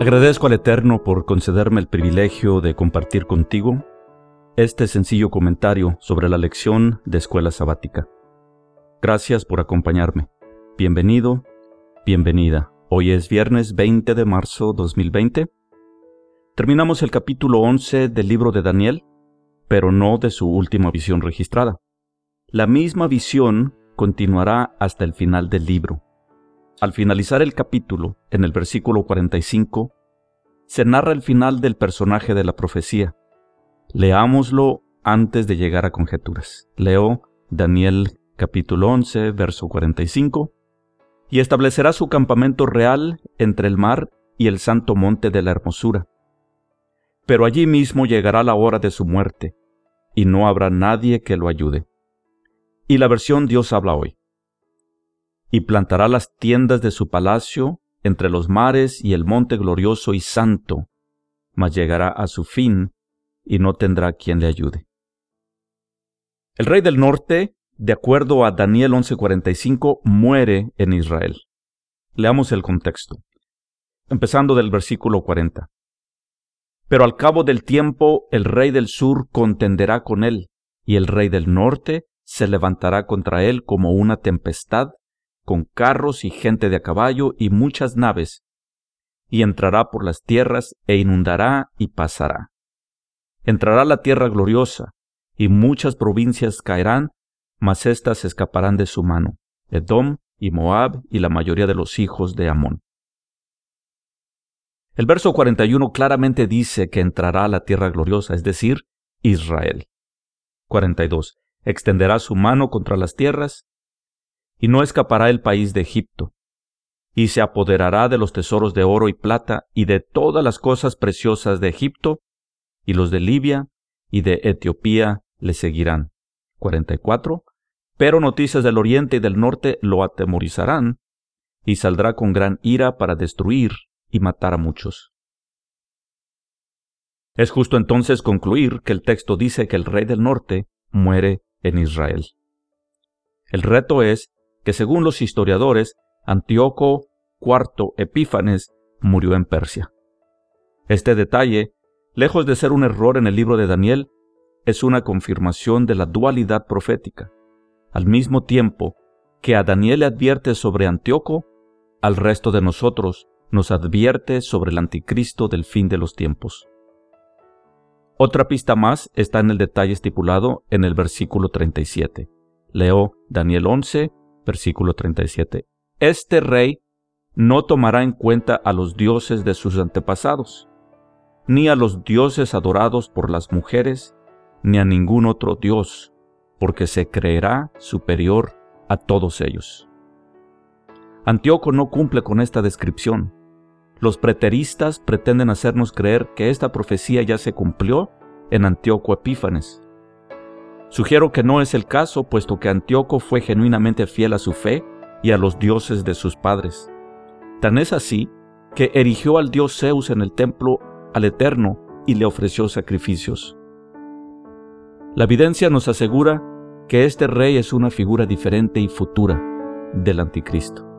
Agradezco al Eterno por concederme el privilegio de compartir contigo este sencillo comentario sobre la lección de escuela sabática. Gracias por acompañarme. Bienvenido, bienvenida. Hoy es viernes 20 de marzo 2020. Terminamos el capítulo 11 del libro de Daniel, pero no de su última visión registrada. La misma visión continuará hasta el final del libro. Al finalizar el capítulo, en el versículo 45, se narra el final del personaje de la profecía. Leámoslo antes de llegar a conjeturas. Leo Daniel capítulo 11, verso 45, y establecerá su campamento real entre el mar y el santo monte de la hermosura. Pero allí mismo llegará la hora de su muerte, y no habrá nadie que lo ayude. Y la versión Dios habla hoy y plantará las tiendas de su palacio entre los mares y el monte glorioso y santo, mas llegará a su fin y no tendrá quien le ayude. El rey del norte, de acuerdo a Daniel 11:45, muere en Israel. Leamos el contexto, empezando del versículo 40. Pero al cabo del tiempo el rey del sur contenderá con él, y el rey del norte se levantará contra él como una tempestad con carros y gente de a caballo y muchas naves, y entrará por las tierras e inundará y pasará. Entrará la tierra gloriosa, y muchas provincias caerán, mas éstas escaparán de su mano, Edom y Moab y la mayoría de los hijos de Amón. El verso 41 claramente dice que entrará a la tierra gloriosa, es decir, Israel. 42. Extenderá su mano contra las tierras, y no escapará el país de Egipto, y se apoderará de los tesoros de oro y plata y de todas las cosas preciosas de Egipto, y los de Libia y de Etiopía le seguirán. 44. Pero noticias del oriente y del norte lo atemorizarán, y saldrá con gran ira para destruir y matar a muchos. Es justo entonces concluir que el texto dice que el rey del norte muere en Israel. El reto es que según los historiadores, Antíoco IV Epífanes murió en Persia. Este detalle, lejos de ser un error en el libro de Daniel, es una confirmación de la dualidad profética. Al mismo tiempo que a Daniel le advierte sobre Antíoco, al resto de nosotros nos advierte sobre el anticristo del fin de los tiempos. Otra pista más está en el detalle estipulado en el versículo 37. Leo Daniel 11, versículo 37. Este rey no tomará en cuenta a los dioses de sus antepasados, ni a los dioses adorados por las mujeres, ni a ningún otro dios, porque se creerá superior a todos ellos. Antíoco no cumple con esta descripción. Los preteristas pretenden hacernos creer que esta profecía ya se cumplió en Antíoco Epífanes, Sugiero que no es el caso, puesto que Antíoco fue genuinamente fiel a su fe y a los dioses de sus padres. Tan es así que erigió al dios Zeus en el templo al Eterno y le ofreció sacrificios. La evidencia nos asegura que este rey es una figura diferente y futura del anticristo.